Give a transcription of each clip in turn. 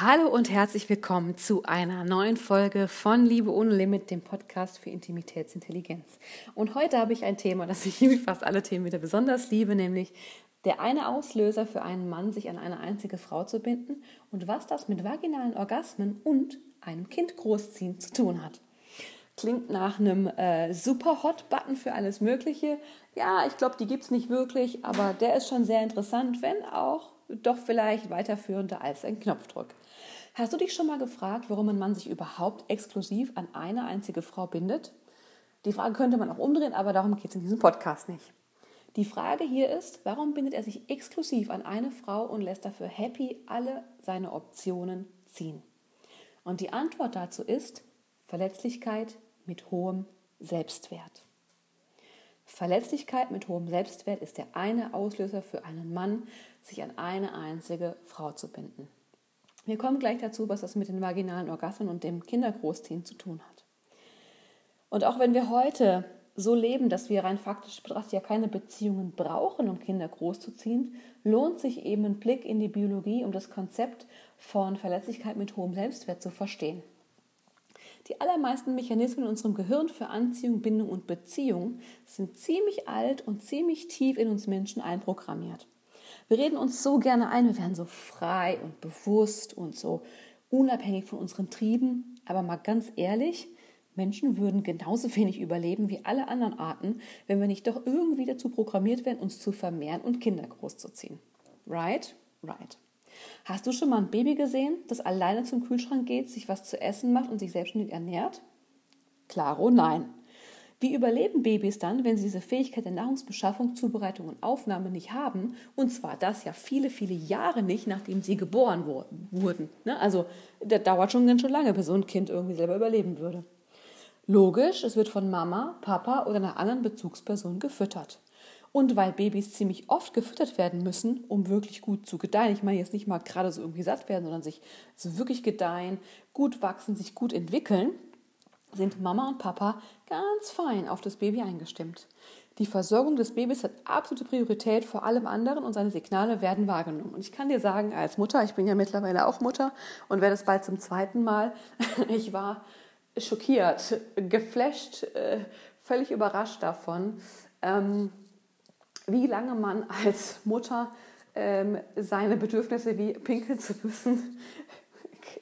Hallo und herzlich willkommen zu einer neuen Folge von Liebe ohne Limit, dem Podcast für Intimitätsintelligenz. Und heute habe ich ein Thema, das ich wie fast alle Themen wieder besonders liebe, nämlich der eine Auslöser für einen Mann, sich an eine einzige Frau zu binden und was das mit vaginalen Orgasmen und einem Kind großziehen zu tun hat. Klingt nach einem äh, super Hot-Button für alles Mögliche. Ja, ich glaube, die gibt es nicht wirklich, aber der ist schon sehr interessant, wenn auch doch vielleicht weiterführender als ein Knopfdruck. Hast du dich schon mal gefragt, warum ein Mann sich überhaupt exklusiv an eine einzige Frau bindet? Die Frage könnte man auch umdrehen, aber darum geht es in diesem Podcast nicht. Die Frage hier ist, warum bindet er sich exklusiv an eine Frau und lässt dafür happy alle seine Optionen ziehen? Und die Antwort dazu ist Verletzlichkeit mit hohem Selbstwert. Verletzlichkeit mit hohem Selbstwert ist der eine Auslöser für einen Mann, sich an eine einzige Frau zu binden. Wir kommen gleich dazu, was das mit den vaginalen Orgasmen und dem Kindergroßziehen zu tun hat. Und auch wenn wir heute so leben, dass wir rein faktisch betrachtet ja keine Beziehungen brauchen, um Kinder großzuziehen, lohnt sich eben ein Blick in die Biologie, um das Konzept von Verletzlichkeit mit hohem Selbstwert zu verstehen. Die allermeisten Mechanismen in unserem Gehirn für Anziehung, Bindung und Beziehung sind ziemlich alt und ziemlich tief in uns Menschen einprogrammiert. Wir reden uns so gerne ein, wir werden so frei und bewusst und so unabhängig von unseren Trieben. Aber mal ganz ehrlich, Menschen würden genauso wenig überleben wie alle anderen Arten, wenn wir nicht doch irgendwie dazu programmiert werden, uns zu vermehren und Kinder großzuziehen. Right? Right. Hast du schon mal ein Baby gesehen, das alleine zum Kühlschrank geht, sich was zu essen macht und sich selbstständig ernährt? Klaro, nein. Wie überleben Babys dann, wenn sie diese Fähigkeit der Nahrungsbeschaffung, Zubereitung und Aufnahme nicht haben? Und zwar das ja viele, viele Jahre nicht, nachdem sie geboren wurden. Ne? Also das dauert schon ganz schön lange, bis so ein Kind irgendwie selber überleben würde. Logisch, es wird von Mama, Papa oder einer anderen Bezugsperson gefüttert. Und weil Babys ziemlich oft gefüttert werden müssen, um wirklich gut zu gedeihen, ich meine jetzt nicht mal gerade so irgendwie satt werden, sondern sich so wirklich gedeihen, gut wachsen, sich gut entwickeln, sind Mama und Papa ganz fein auf das Baby eingestimmt. Die Versorgung des Babys hat absolute Priorität vor allem anderen und seine Signale werden wahrgenommen. Und ich kann dir sagen, als Mutter, ich bin ja mittlerweile auch Mutter und werde es bald zum zweiten Mal, ich war schockiert, geflasht, äh, völlig überrascht davon, ähm, wie lange man als Mutter ähm, seine Bedürfnisse wie pinkeln zu müssen,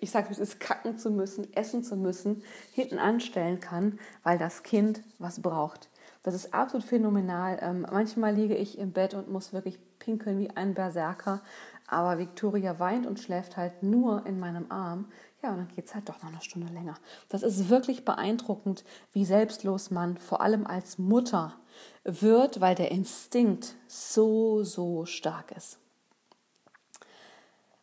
ich sage es ist kacken zu müssen, essen zu müssen, hinten anstellen kann, weil das Kind was braucht. Das ist absolut phänomenal. Ähm, manchmal liege ich im Bett und muss wirklich pinkeln wie ein Berserker, aber Victoria weint und schläft halt nur in meinem Arm. Ja, und dann geht es halt doch noch eine Stunde länger. Das ist wirklich beeindruckend, wie selbstlos man vor allem als Mutter wird, weil der Instinkt so, so stark ist.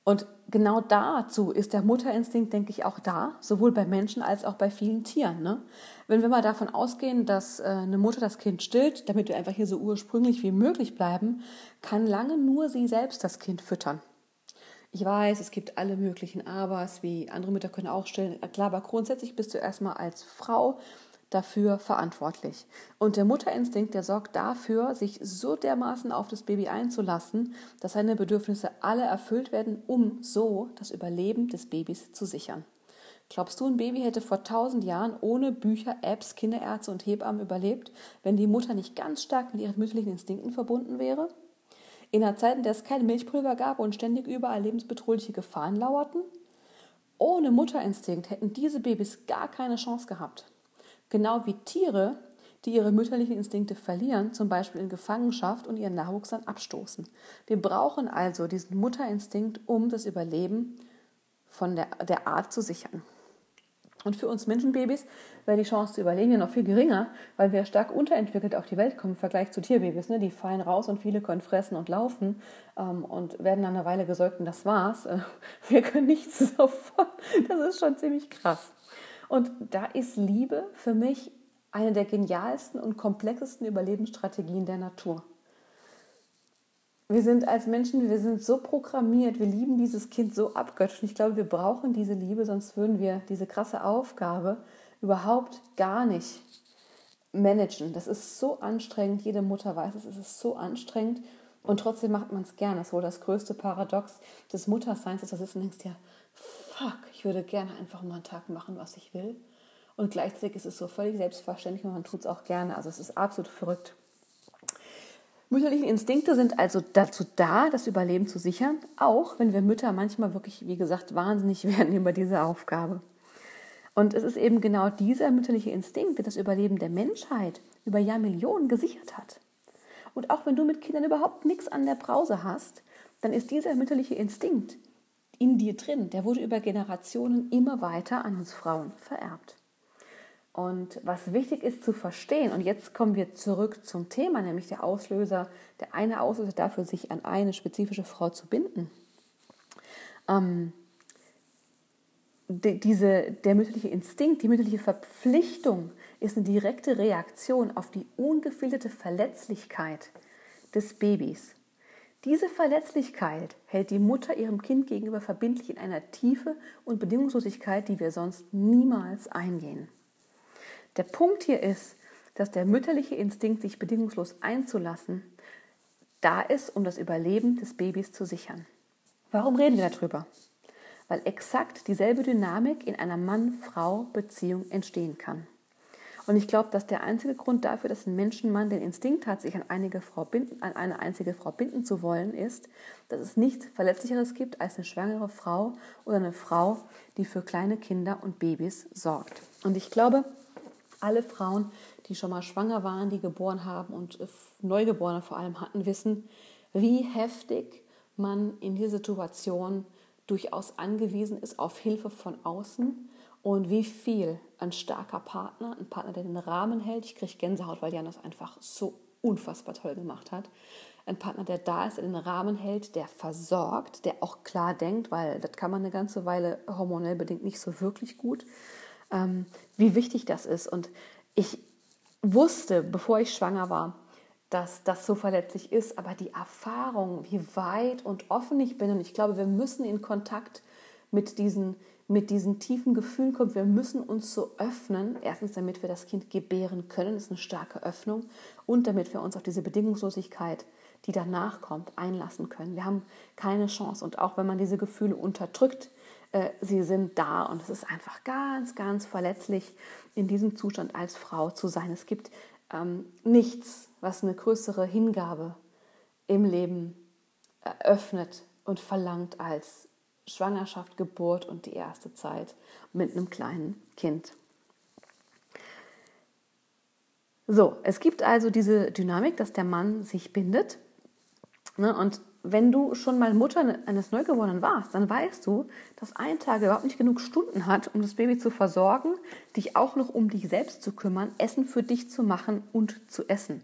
Und genau dazu ist der Mutterinstinkt, denke ich, auch da, sowohl bei Menschen als auch bei vielen Tieren. Ne? Wenn wir mal davon ausgehen, dass äh, eine Mutter das Kind stillt, damit wir einfach hier so ursprünglich wie möglich bleiben, kann lange nur sie selbst das Kind füttern. Ich weiß, es gibt alle möglichen Abers, wie andere Mütter können auch stillen. Klar, aber grundsätzlich bist du erstmal als Frau dafür verantwortlich. Und der Mutterinstinkt, der sorgt dafür, sich so dermaßen auf das Baby einzulassen, dass seine Bedürfnisse alle erfüllt werden, um so das Überleben des Babys zu sichern. Glaubst du, ein Baby hätte vor tausend Jahren ohne Bücher, Apps, Kinderärzte und Hebammen überlebt, wenn die Mutter nicht ganz stark mit ihren mütterlichen Instinkten verbunden wäre? In einer Zeit, in der es kein Milchpulver gab und ständig überall lebensbedrohliche Gefahren lauerten? Ohne Mutterinstinkt hätten diese Babys gar keine Chance gehabt. Genau wie Tiere, die ihre mütterlichen Instinkte verlieren, zum Beispiel in Gefangenschaft und ihren Nachwuchs dann abstoßen. Wir brauchen also diesen Mutterinstinkt, um das Überleben von der, der Art zu sichern. Und für uns Menschenbabys wäre die Chance zu überleben ja noch viel geringer, weil wir stark unterentwickelt auf die Welt kommen im Vergleich zu Tierbabys. Ne? Die fallen raus und viele können fressen und laufen ähm, und werden dann eine Weile gesäugt und das war's. Äh, wir können nichts davon. Das ist schon ziemlich krass. Und da ist Liebe für mich eine der genialsten und komplexesten Überlebensstrategien der Natur. Wir sind als Menschen, wir sind so programmiert, wir lieben dieses Kind so abgöttisch. Ich glaube, wir brauchen diese Liebe, sonst würden wir diese krasse Aufgabe überhaupt gar nicht managen. Das ist so anstrengend. Jede Mutter weiß es, es ist so anstrengend. Und trotzdem macht man es gerne. Das ist wohl das größte Paradox des Mutterseins, dass du sitzt und denkst, ja, fuck, ich würde gerne einfach mal einen Tag machen, was ich will. Und gleichzeitig ist es so völlig selbstverständlich und man tut es auch gerne. Also es ist absolut verrückt. Mütterliche Instinkte sind also dazu da, das Überleben zu sichern, auch wenn wir Mütter manchmal wirklich, wie gesagt, wahnsinnig werden über diese Aufgabe. Und es ist eben genau dieser mütterliche Instinkt, der das Überleben der Menschheit über Jahrmillionen gesichert hat. Und auch wenn du mit Kindern überhaupt nichts an der Brause hast, dann ist dieser mütterliche Instinkt in dir drin. Der wurde über Generationen immer weiter an uns Frauen vererbt. Und was wichtig ist zu verstehen, und jetzt kommen wir zurück zum Thema, nämlich der Auslöser, der eine Auslöser dafür, sich an eine spezifische Frau zu binden. Ähm, die, diese, der mütterliche Instinkt, die mütterliche Verpflichtung ist eine direkte Reaktion auf die ungefilterte Verletzlichkeit des Babys. Diese Verletzlichkeit hält die Mutter ihrem Kind gegenüber verbindlich in einer Tiefe und Bedingungslosigkeit, die wir sonst niemals eingehen. Der Punkt hier ist, dass der mütterliche Instinkt, sich bedingungslos einzulassen, da ist, um das Überleben des Babys zu sichern. Warum reden wir darüber? Weil exakt dieselbe Dynamik in einer Mann-Frau-Beziehung entstehen kann. Und ich glaube, dass der einzige Grund dafür, dass ein Menschenmann den Instinkt hat, sich an, einige Frau binden, an eine einzige Frau binden zu wollen, ist, dass es nichts Verletzlicheres gibt als eine schwangere Frau oder eine Frau, die für kleine Kinder und Babys sorgt. Und ich glaube, alle Frauen, die schon mal schwanger waren, die geboren haben und Neugeborene vor allem hatten, wissen, wie heftig man in dieser Situation durchaus angewiesen ist auf Hilfe von außen und wie viel ein starker Partner, ein Partner, der den Rahmen hält. Ich kriege Gänsehaut, weil Jan das einfach so unfassbar toll gemacht hat. Ein Partner, der da ist, der den Rahmen hält, der versorgt, der auch klar denkt, weil das kann man eine ganze Weile hormonell bedingt nicht so wirklich gut, ähm, wie wichtig das ist. Und ich wusste, bevor ich schwanger war, dass das so verletzlich ist, aber die Erfahrung, wie weit und offen ich bin, und ich glaube, wir müssen in Kontakt mit diesen mit diesen tiefen Gefühlen kommt. Wir müssen uns so öffnen. Erstens, damit wir das Kind gebären können, ist eine starke Öffnung. Und damit wir uns auf diese Bedingungslosigkeit, die danach kommt, einlassen können. Wir haben keine Chance. Und auch wenn man diese Gefühle unterdrückt, äh, sie sind da. Und es ist einfach ganz, ganz verletzlich, in diesem Zustand als Frau zu sein. Es gibt ähm, nichts, was eine größere Hingabe im Leben eröffnet und verlangt als Schwangerschaft, Geburt und die erste Zeit mit einem kleinen Kind. So, es gibt also diese Dynamik, dass der Mann sich bindet. Ne, und wenn du schon mal Mutter eines Neugeborenen warst, dann weißt du, dass ein Tag überhaupt nicht genug Stunden hat, um das Baby zu versorgen, dich auch noch um dich selbst zu kümmern, Essen für dich zu machen und zu essen.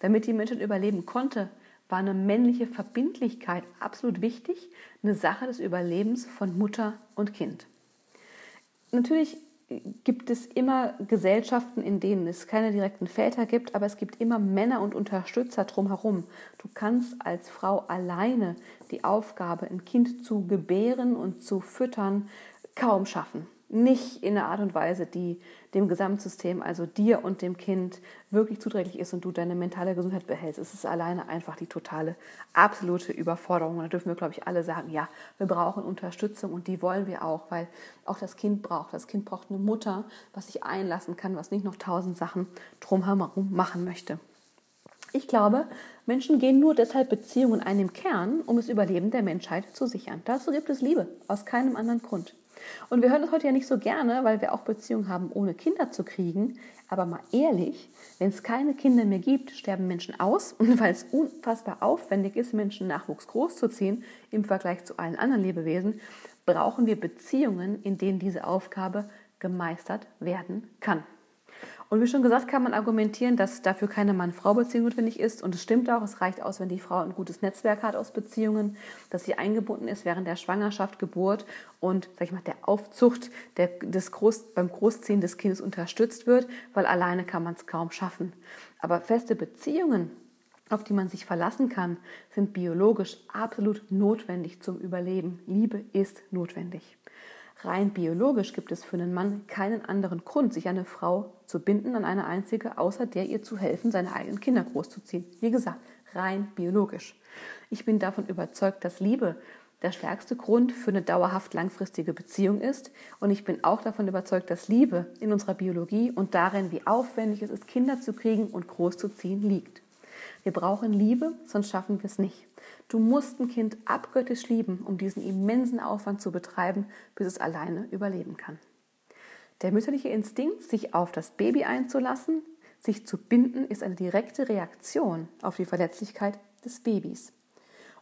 Damit die Menschheit überleben konnte, war eine männliche Verbindlichkeit absolut wichtig, eine Sache des Überlebens von Mutter und Kind. Natürlich gibt es immer Gesellschaften, in denen es keine direkten Väter gibt, aber es gibt immer Männer und Unterstützer drumherum. Du kannst als Frau alleine die Aufgabe, ein Kind zu gebären und zu füttern, kaum schaffen nicht in einer Art und Weise, die dem Gesamtsystem, also dir und dem Kind, wirklich zuträglich ist und du deine mentale Gesundheit behältst. Es ist alleine einfach die totale, absolute Überforderung. Und da dürfen wir, glaube ich, alle sagen, ja, wir brauchen Unterstützung und die wollen wir auch, weil auch das Kind braucht. Das Kind braucht eine Mutter, was sich einlassen kann, was nicht noch tausend Sachen drumherum machen möchte. Ich glaube, Menschen gehen nur deshalb Beziehungen ein im Kern, um das Überleben der Menschheit zu sichern. Dazu gibt es Liebe, aus keinem anderen Grund. Und wir hören das heute ja nicht so gerne, weil wir auch Beziehungen haben, ohne Kinder zu kriegen. Aber mal ehrlich, wenn es keine Kinder mehr gibt, sterben Menschen aus. Und weil es unfassbar aufwendig ist, Menschen Nachwuchs großzuziehen im Vergleich zu allen anderen Lebewesen, brauchen wir Beziehungen, in denen diese Aufgabe gemeistert werden kann. Und wie schon gesagt, kann man argumentieren, dass dafür keine Mann-Frau-Beziehung notwendig ist. Und es stimmt auch, es reicht aus, wenn die Frau ein gutes Netzwerk hat aus Beziehungen, dass sie eingebunden ist während der Schwangerschaft, Geburt und, sag ich mal, der Aufzucht der, des Groß, beim Großziehen des Kindes unterstützt wird, weil alleine kann man es kaum schaffen. Aber feste Beziehungen, auf die man sich verlassen kann, sind biologisch absolut notwendig zum Überleben. Liebe ist notwendig. Rein biologisch gibt es für einen Mann keinen anderen Grund, sich eine Frau zu binden an eine einzige, außer der ihr zu helfen, seine eigenen Kinder großzuziehen. Wie gesagt, rein biologisch. Ich bin davon überzeugt, dass Liebe der stärkste Grund für eine dauerhaft langfristige Beziehung ist. Und ich bin auch davon überzeugt, dass Liebe in unserer Biologie und darin, wie aufwendig es ist, Kinder zu kriegen und großzuziehen, liegt. Wir brauchen Liebe, sonst schaffen wir es nicht. Du musst ein Kind abgöttisch lieben, um diesen immensen Aufwand zu betreiben, bis es alleine überleben kann. Der mütterliche Instinkt, sich auf das Baby einzulassen, sich zu binden, ist eine direkte Reaktion auf die Verletzlichkeit des Babys.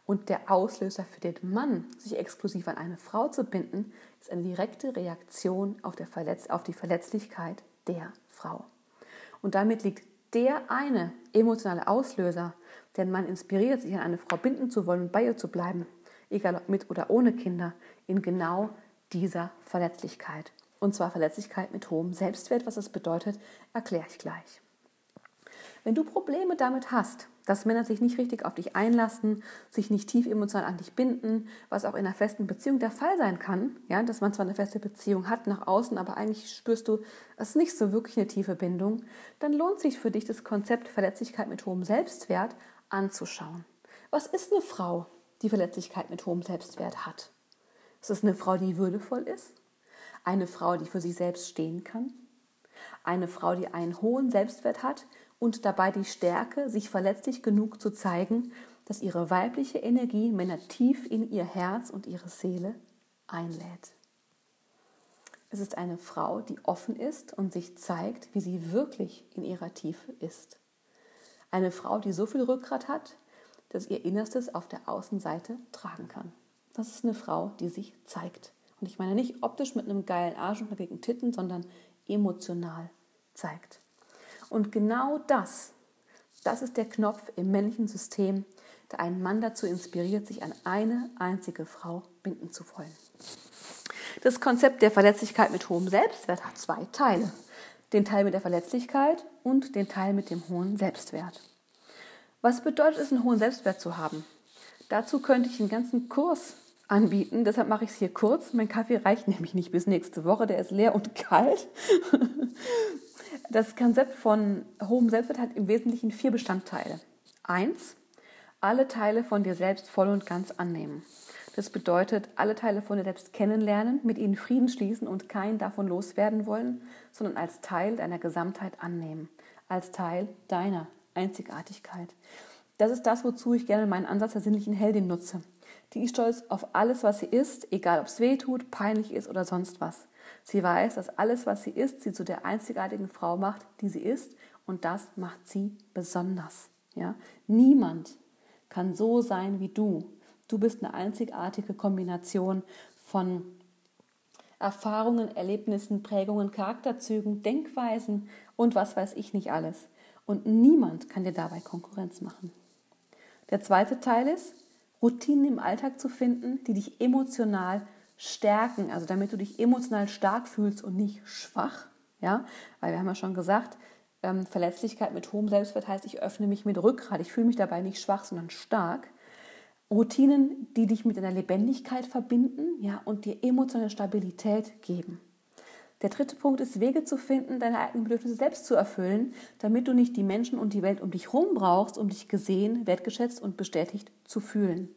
Und der Auslöser für den Mann, sich exklusiv an eine Frau zu binden, ist eine direkte Reaktion auf, auf die Verletzlichkeit der Frau. Und damit liegt der eine emotionale Auslöser, der den Mann inspiriert, sich an eine Frau binden zu wollen und bei ihr zu bleiben, egal ob mit oder ohne Kinder, in genau dieser Verletzlichkeit. Und zwar Verletzlichkeit mit hohem Selbstwert. Was das bedeutet, erkläre ich gleich. Wenn du Probleme damit hast, dass Männer sich nicht richtig auf dich einlassen, sich nicht tief emotional an dich binden, was auch in einer festen Beziehung der Fall sein kann, ja, dass man zwar eine feste Beziehung hat nach außen, aber eigentlich spürst du, es ist nicht so wirklich eine tiefe Bindung, dann lohnt sich für dich das Konzept Verletzlichkeit mit hohem Selbstwert anzuschauen. Was ist eine Frau, die Verletzlichkeit mit hohem Selbstwert hat? Ist es eine Frau, die würdevoll ist? Eine Frau, die für sich selbst stehen kann? Eine Frau, die einen hohen Selbstwert hat und dabei die Stärke, sich verletzlich genug zu zeigen, dass ihre weibliche Energie Männer tief in ihr Herz und ihre Seele einlädt. Es ist eine Frau, die offen ist und sich zeigt, wie sie wirklich in ihrer Tiefe ist. Eine Frau, die so viel Rückgrat hat, dass ihr Innerstes auf der Außenseite tragen kann. Das ist eine Frau, die sich zeigt. Und ich meine nicht optisch mit einem geilen Arsch und dagegen Titten, sondern emotional zeigt. Und genau das, das ist der Knopf im männlichen System, der einen Mann dazu inspiriert, sich an eine einzige Frau binden zu wollen. Das Konzept der Verletzlichkeit mit hohem Selbstwert hat zwei Teile. Den Teil mit der Verletzlichkeit und den Teil mit dem hohen Selbstwert. Was bedeutet es, einen hohen Selbstwert zu haben? Dazu könnte ich einen ganzen Kurs anbieten. Deshalb mache ich es hier kurz. Mein Kaffee reicht nämlich nicht bis nächste Woche. Der ist leer und kalt. Das Konzept von hohem Selbstwert hat im Wesentlichen vier Bestandteile. Eins, alle Teile von dir selbst voll und ganz annehmen. Das bedeutet, alle Teile von dir selbst kennenlernen, mit ihnen Frieden schließen und keinen davon loswerden wollen, sondern als Teil deiner Gesamtheit annehmen, als Teil deiner Einzigartigkeit. Das ist das, wozu ich gerne meinen Ansatz der sinnlichen Heldin nutze. Die ist stolz auf alles, was sie ist, egal ob es weh tut, peinlich ist oder sonst was. Sie weiß, dass alles, was sie ist, sie zu der einzigartigen Frau macht, die sie ist, und das macht sie besonders. Ja? Niemand kann so sein wie du. Du bist eine einzigartige Kombination von Erfahrungen, Erlebnissen, Prägungen, Charakterzügen, Denkweisen und was weiß ich nicht alles. Und niemand kann dir dabei Konkurrenz machen. Der zweite Teil ist, Routinen im Alltag zu finden, die dich emotional stärken, also damit du dich emotional stark fühlst und nicht schwach. Ja, weil wir haben ja schon gesagt, ähm, Verletzlichkeit mit hohem Selbstwert heißt, ich öffne mich mit Rückgrat. Ich fühle mich dabei nicht schwach, sondern stark. Routinen, die dich mit deiner Lebendigkeit verbinden, ja, und dir emotionale Stabilität geben. Der dritte Punkt ist, Wege zu finden, deine eigenen Bedürfnisse selbst zu erfüllen, damit du nicht die Menschen und die Welt um dich herum brauchst, um dich gesehen, wertgeschätzt und bestätigt zu fühlen.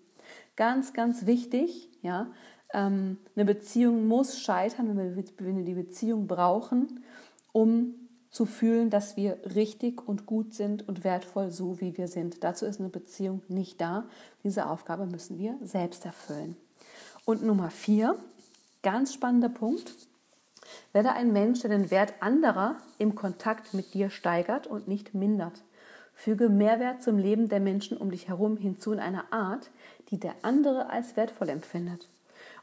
Ganz, ganz wichtig, ja, ähm, eine Beziehung muss scheitern, wenn wir die Beziehung brauchen, um zu fühlen, dass wir richtig und gut sind und wertvoll so, wie wir sind. Dazu ist eine Beziehung nicht da. Diese Aufgabe müssen wir selbst erfüllen. Und Nummer vier, ganz spannender Punkt. Werde ein Mensch, der den Wert anderer im Kontakt mit dir steigert und nicht mindert. Füge Mehrwert zum Leben der Menschen um dich herum hinzu in einer Art, die der andere als wertvoll empfindet.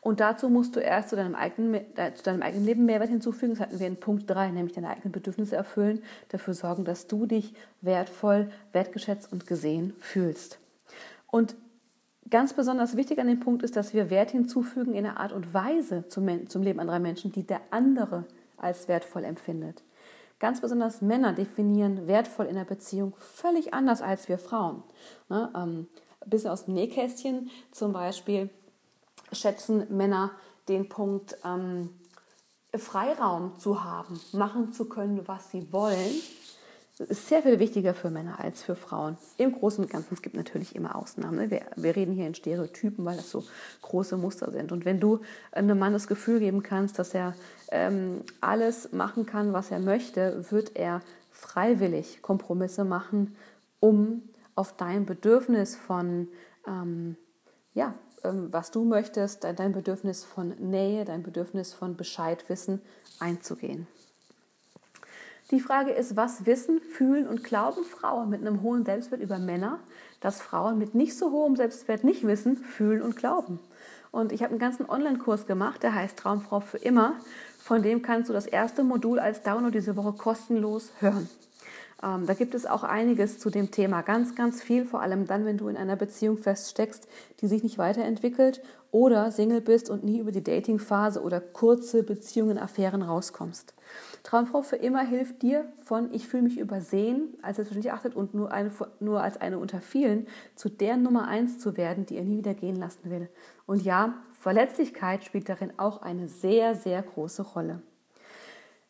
Und dazu musst du erst zu deinem eigenen, äh, zu deinem eigenen Leben Mehrwert hinzufügen. Das hatten wir in Punkt 3, nämlich deine eigenen Bedürfnisse erfüllen, dafür sorgen, dass du dich wertvoll, wertgeschätzt und gesehen fühlst. Und ganz besonders wichtig an dem Punkt ist, dass wir Wert hinzufügen in einer Art und Weise zum, zum Leben anderer Menschen, die der andere als wertvoll empfindet. Ganz besonders Männer definieren wertvoll in der Beziehung völlig anders als wir Frauen. Ne, ähm, ein bisschen aus dem Nähkästchen zum Beispiel schätzen Männer den Punkt, ähm, Freiraum zu haben, machen zu können, was sie wollen, ist sehr viel wichtiger für Männer als für Frauen. Im Großen und Ganzen, es gibt natürlich immer Ausnahmen. Ne? Wir, wir, reden hier in Stereotypen, weil das so große Muster sind. Und wenn du einem Mann das Gefühl geben kannst, dass er ähm, alles machen kann, was er möchte, wird er freiwillig Kompromisse machen, um auf dein Bedürfnis von, ähm, ja, was du möchtest, dein Bedürfnis von Nähe, dein Bedürfnis von Bescheidwissen einzugehen. Die Frage ist, was wissen, fühlen und glauben Frauen mit einem hohen Selbstwert über Männer, dass Frauen mit nicht so hohem Selbstwert nicht wissen, fühlen und glauben. Und ich habe einen ganzen Online-Kurs gemacht, der heißt Traumfrau für immer. Von dem kannst du das erste Modul als Download diese Woche kostenlos hören. Ähm, da gibt es auch einiges zu dem Thema, ganz, ganz viel, vor allem dann, wenn du in einer Beziehung feststeckst, die sich nicht weiterentwickelt oder Single bist und nie über die Datingphase oder kurze Beziehungen, Affären rauskommst. Traumfrau für immer hilft dir von ich fühle mich übersehen, als selbstverständlich achtet und nur, eine, nur als eine unter vielen, zu der Nummer eins zu werden, die er nie wieder gehen lassen will. Und ja, Verletzlichkeit spielt darin auch eine sehr, sehr große Rolle.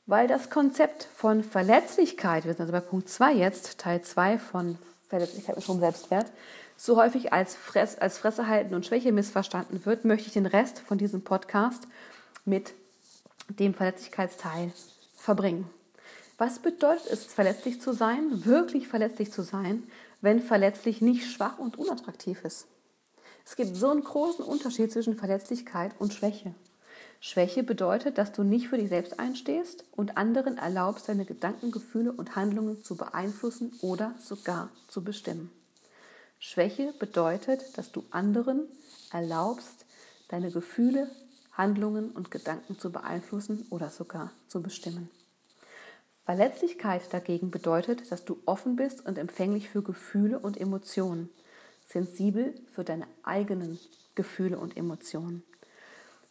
Weil das Konzept von Verletzlichkeit, wir sind also bei Punkt 2 jetzt, Teil 2 von Verletzlichkeit mit hohem Selbstwert, so häufig als, Fress, als Fresse halten und Schwäche missverstanden wird, möchte ich den Rest von diesem Podcast mit dem Verletzlichkeitsteil verbringen. Was bedeutet es, verletzlich zu sein, wirklich verletzlich zu sein, wenn verletzlich nicht schwach und unattraktiv ist? Es gibt so einen großen Unterschied zwischen Verletzlichkeit und Schwäche. Schwäche bedeutet, dass du nicht für dich selbst einstehst und anderen erlaubst, deine Gedanken, Gefühle und Handlungen zu beeinflussen oder sogar zu bestimmen. Schwäche bedeutet, dass du anderen erlaubst, deine Gefühle, Handlungen und Gedanken zu beeinflussen oder sogar zu bestimmen. Verletzlichkeit dagegen bedeutet, dass du offen bist und empfänglich für Gefühle und Emotionen, sensibel für deine eigenen Gefühle und Emotionen.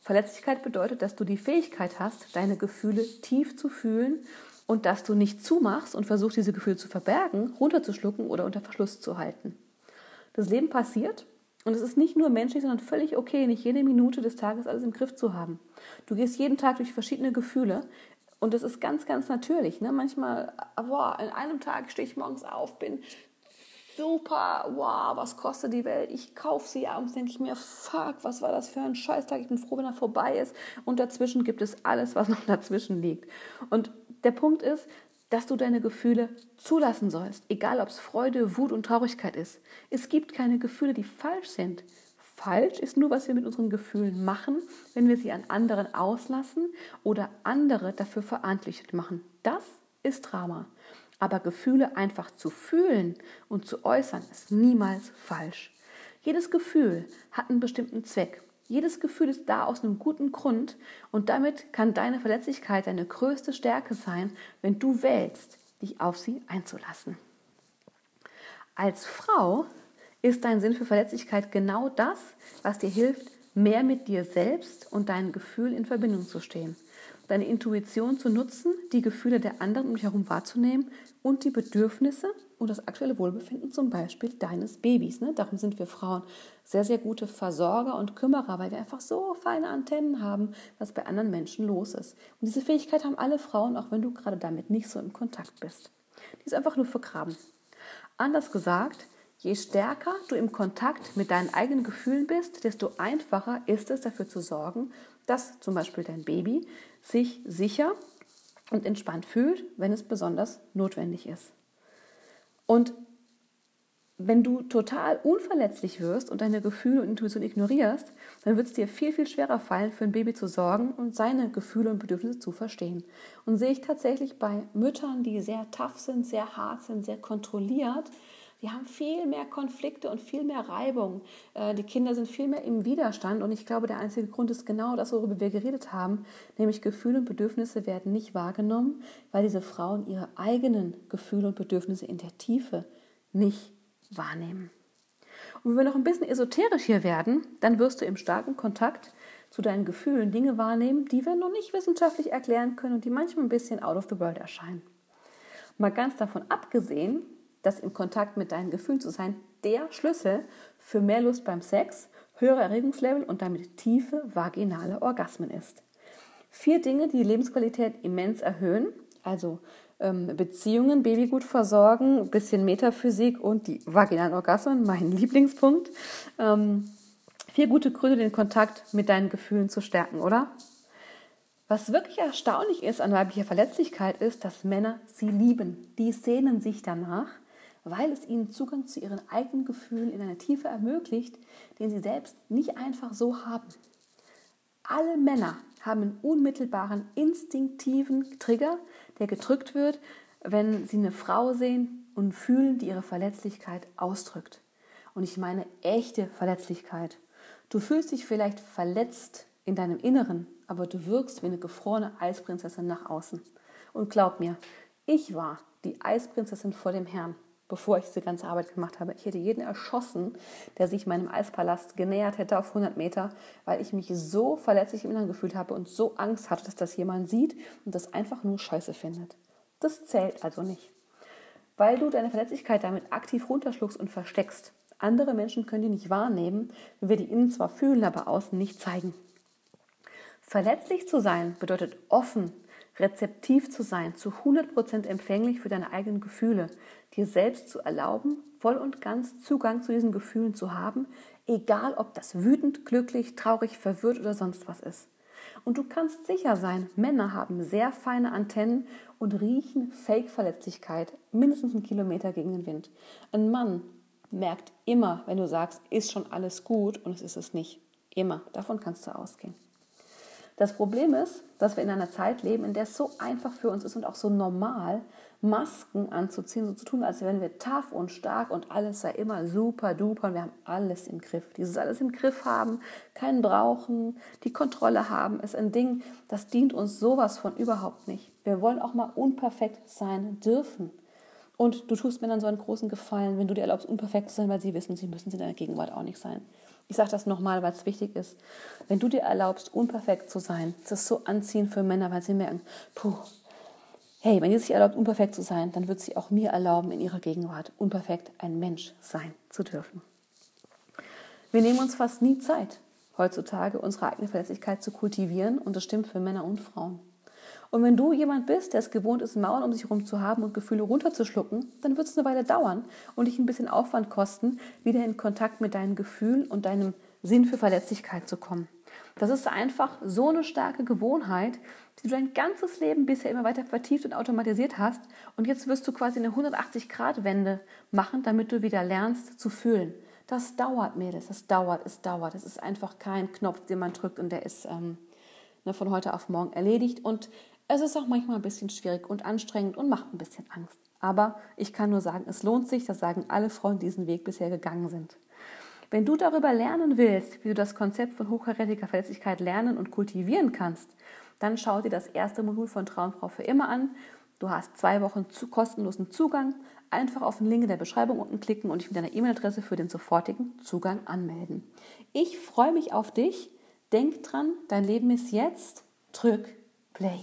Verletzlichkeit bedeutet, dass du die Fähigkeit hast, deine Gefühle tief zu fühlen und dass du nicht zumachst und versuchst, diese Gefühle zu verbergen, runterzuschlucken oder unter Verschluss zu halten. Das Leben passiert und es ist nicht nur menschlich, sondern völlig okay, nicht jede Minute des Tages alles im Griff zu haben. Du gehst jeden Tag durch verschiedene Gefühle und das ist ganz, ganz natürlich. Ne? Manchmal, boah, in einem Tag stehe ich morgens auf, bin super, wow, was kostet die Welt? Ich kaufe sie abends, denke ich mir, fuck, was war das für ein Scheißtag? Ich bin froh, wenn er vorbei ist. Und dazwischen gibt es alles, was noch dazwischen liegt. Und der Punkt ist, dass du deine Gefühle zulassen sollst, egal ob es Freude, Wut und Traurigkeit ist. Es gibt keine Gefühle, die falsch sind. Falsch ist nur, was wir mit unseren Gefühlen machen, wenn wir sie an anderen auslassen oder andere dafür verantwortlich machen. Das ist Drama. Aber Gefühle einfach zu fühlen und zu äußern, ist niemals falsch. Jedes Gefühl hat einen bestimmten Zweck. Jedes Gefühl ist da aus einem guten Grund und damit kann deine Verletzlichkeit deine größte Stärke sein, wenn du wählst, dich auf sie einzulassen. Als Frau ist dein Sinn für Verletzlichkeit genau das, was dir hilft, mehr mit dir selbst und deinen Gefühlen in Verbindung zu stehen. Deine Intuition zu nutzen, die Gefühle der anderen um dich herum wahrzunehmen und die Bedürfnisse und das aktuelle Wohlbefinden zum Beispiel deines Babys. Ne? Darum sind wir Frauen sehr, sehr gute Versorger und Kümmerer, weil wir einfach so feine Antennen haben, was bei anderen Menschen los ist. Und diese Fähigkeit haben alle Frauen, auch wenn du gerade damit nicht so im Kontakt bist. Die ist einfach nur vergraben. Anders gesagt, je stärker du im Kontakt mit deinen eigenen Gefühlen bist, desto einfacher ist es dafür zu sorgen, dass zum Beispiel dein Baby sich sicher und entspannt fühlt, wenn es besonders notwendig ist. Und wenn du total unverletzlich wirst und deine Gefühle und Intuition ignorierst, dann wird es dir viel, viel schwerer fallen, für ein Baby zu sorgen und seine Gefühle und Bedürfnisse zu verstehen. Und sehe ich tatsächlich bei Müttern, die sehr tough sind, sehr hart sind, sehr kontrolliert, die haben viel mehr Konflikte und viel mehr Reibung. Äh, die Kinder sind viel mehr im Widerstand und ich glaube, der einzige Grund ist genau das, worüber wir geredet haben, nämlich Gefühle und Bedürfnisse werden nicht wahrgenommen, weil diese Frauen ihre eigenen Gefühle und Bedürfnisse in der Tiefe nicht wahrnehmen. Und wenn wir noch ein bisschen esoterisch hier werden, dann wirst du im starken Kontakt zu deinen Gefühlen Dinge wahrnehmen, die wir noch nicht wissenschaftlich erklären können und die manchmal ein bisschen out of the world erscheinen. Mal ganz davon abgesehen, dass im Kontakt mit deinen Gefühlen zu sein der Schlüssel für mehr Lust beim Sex, höhere Erregungslevel und damit tiefe vaginale Orgasmen ist. Vier Dinge, die die Lebensqualität immens erhöhen, also ähm, Beziehungen, Babygut versorgen, bisschen Metaphysik und die vaginalen Orgasmen, mein Lieblingspunkt. Ähm, vier gute Gründe, den Kontakt mit deinen Gefühlen zu stärken, oder? Was wirklich erstaunlich ist an weiblicher Verletzlichkeit ist, dass Männer sie lieben. Die sehnen sich danach, weil es ihnen Zugang zu ihren eigenen Gefühlen in einer Tiefe ermöglicht, den sie selbst nicht einfach so haben. Alle Männer haben einen unmittelbaren, instinktiven Trigger, der gedrückt wird, wenn sie eine Frau sehen und fühlen, die ihre Verletzlichkeit ausdrückt. Und ich meine echte Verletzlichkeit. Du fühlst dich vielleicht verletzt in deinem Inneren, aber du wirkst wie eine gefrorene Eisprinzessin nach außen. Und glaub mir, ich war die Eisprinzessin vor dem Herrn, bevor ich diese ganze Arbeit gemacht habe. Ich hätte jeden erschossen, der sich meinem Eispalast genähert hätte auf 100 Meter, weil ich mich so verletzlich im Inneren gefühlt habe und so Angst hatte, dass das jemand sieht und das einfach nur scheiße findet. Das zählt also nicht. Weil du deine Verletzlichkeit damit aktiv runterschluckst und versteckst. Andere Menschen können die nicht wahrnehmen, wenn wir die innen zwar fühlen, aber außen nicht zeigen. Verletzlich zu sein bedeutet offen, rezeptiv zu sein, zu 100% empfänglich für deine eigenen Gefühle, dir selbst zu erlauben, voll und ganz Zugang zu diesen Gefühlen zu haben, egal ob das wütend, glücklich, traurig, verwirrt oder sonst was ist. Und du kannst sicher sein, Männer haben sehr feine Antennen und riechen Fake-Verletzlichkeit mindestens einen Kilometer gegen den Wind. Ein Mann merkt immer, wenn du sagst, ist schon alles gut und es ist es nicht. Immer. Davon kannst du ausgehen. Das Problem ist, dass wir in einer Zeit leben, in der es so einfach für uns ist und auch so normal, Masken anzuziehen, so zu tun, als wären wir tough und stark und alles sei immer super duper und wir haben alles im Griff. Dieses alles im Griff haben, keinen brauchen, die Kontrolle haben, ist ein Ding, das dient uns sowas von überhaupt nicht. Wir wollen auch mal unperfekt sein dürfen. Und du tust dann so einen großen Gefallen, wenn du dir erlaubst, unperfekt zu sein, weil sie wissen, sie müssen in deiner Gegenwart auch nicht sein. Ich sage das nochmal, weil es wichtig ist. Wenn du dir erlaubst, unperfekt zu sein, das ist so anziehend für Männer, weil sie merken, puh, hey, wenn ihr sich erlaubt, unperfekt zu sein, dann wird sie auch mir erlauben, in ihrer Gegenwart unperfekt ein Mensch sein zu dürfen. Wir nehmen uns fast nie Zeit, heutzutage unsere eigene Verletzlichkeit zu kultivieren und das stimmt für Männer und Frauen. Und wenn du jemand bist, der es gewohnt ist, Mauern um sich herum zu haben und Gefühle runterzuschlucken, dann wird es eine Weile dauern und dich ein bisschen Aufwand kosten, wieder in Kontakt mit deinen Gefühlen und deinem Sinn für Verletzlichkeit zu kommen. Das ist einfach so eine starke Gewohnheit, die du dein ganzes Leben bisher immer weiter vertieft und automatisiert hast. Und jetzt wirst du quasi eine 180-Grad-Wende machen, damit du wieder lernst zu fühlen. Das dauert, Mädels, das dauert, es dauert. Es ist einfach kein Knopf, den man drückt und der ist ähm, ne, von heute auf morgen erledigt. Und es ist auch manchmal ein bisschen schwierig und anstrengend und macht ein bisschen Angst. Aber ich kann nur sagen, es lohnt sich, das sagen alle Frauen, die diesen Weg bisher gegangen sind. Wenn du darüber lernen willst, wie du das Konzept von hochkarätiger Verletzlichkeit lernen und kultivieren kannst, dann schau dir das erste Modul von Traumfrau für immer an. Du hast zwei Wochen zu kostenlosen Zugang. Einfach auf den Link in der Beschreibung unten klicken und dich mit deiner E-Mail-Adresse für den sofortigen Zugang anmelden. Ich freue mich auf dich. Denk dran, dein Leben ist jetzt. Drück Play.